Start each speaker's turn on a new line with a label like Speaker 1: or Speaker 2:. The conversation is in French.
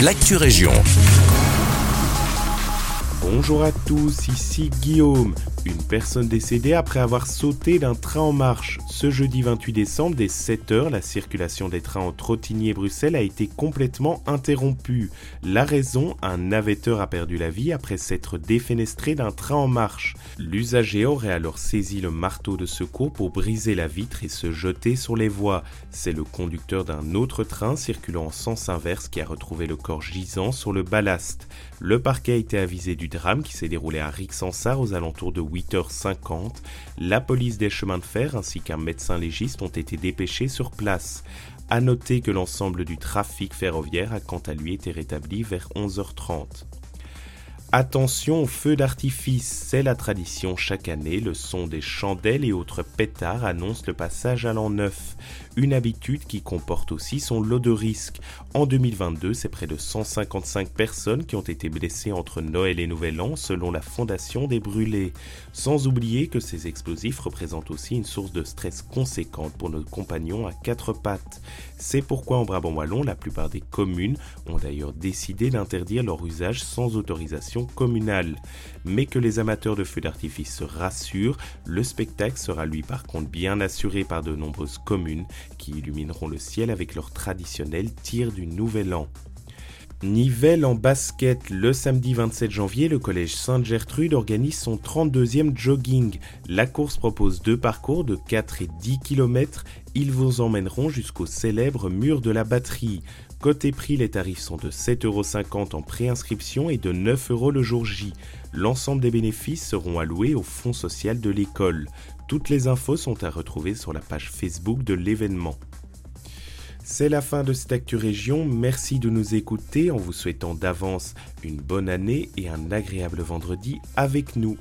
Speaker 1: l'actu région.
Speaker 2: Bonjour à tous, ici Guillaume. Une personne décédée après avoir sauté d'un train en marche. Ce jeudi 28 décembre, dès 7h, la circulation des trains entre Trottigny et Bruxelles a été complètement interrompue. La raison, un navetteur a perdu la vie après s'être défenestré d'un train en marche. L'usager aurait alors saisi le marteau de secours pour briser la vitre et se jeter sur les voies. C'est le conducteur d'un autre train circulant en sens inverse qui a retrouvé le corps gisant sur le ballast. Le parquet a été avisé du qui s'est déroulé à Rixensart aux alentours de 8h50. La police des chemins de fer ainsi qu'un médecin légiste ont été dépêchés sur place. À noter que l'ensemble du trafic ferroviaire a quant à lui été rétabli vers 11h30. Attention aux feux d'artifice, c'est la tradition chaque année, le son des chandelles et autres pétards annonce le passage à l'an neuf, une habitude qui comporte aussi son lot de risques. En 2022, c'est près de 155 personnes qui ont été blessées entre Noël et Nouvel An selon la Fondation des Brûlés. Sans oublier que ces explosifs représentent aussi une source de stress conséquente pour nos compagnons à quatre pattes. C'est pourquoi en Brabant Wallon, la plupart des communes ont d'ailleurs décidé d'interdire leur usage sans autorisation communale. Mais que les amateurs de feux d'artifice se rassurent, le spectacle sera lui par contre bien assuré par de nombreuses communes qui illumineront le ciel avec leur traditionnel tir du Nouvel An. Nivelle en basket, le samedi 27 janvier, le collège Sainte-Gertrude organise son 32e jogging. La course propose deux parcours de 4 et 10 km. Ils vous emmèneront jusqu'au célèbre mur de la batterie. Côté prix, les tarifs sont de 7,50€ en préinscription et de 9€ le jour J. L'ensemble des bénéfices seront alloués au fonds social de l'école. Toutes les infos sont à retrouver sur la page Facebook de l'événement. C'est la fin de cette Actu Région. Merci de nous écouter en vous souhaitant d'avance une bonne année et un agréable vendredi avec nous.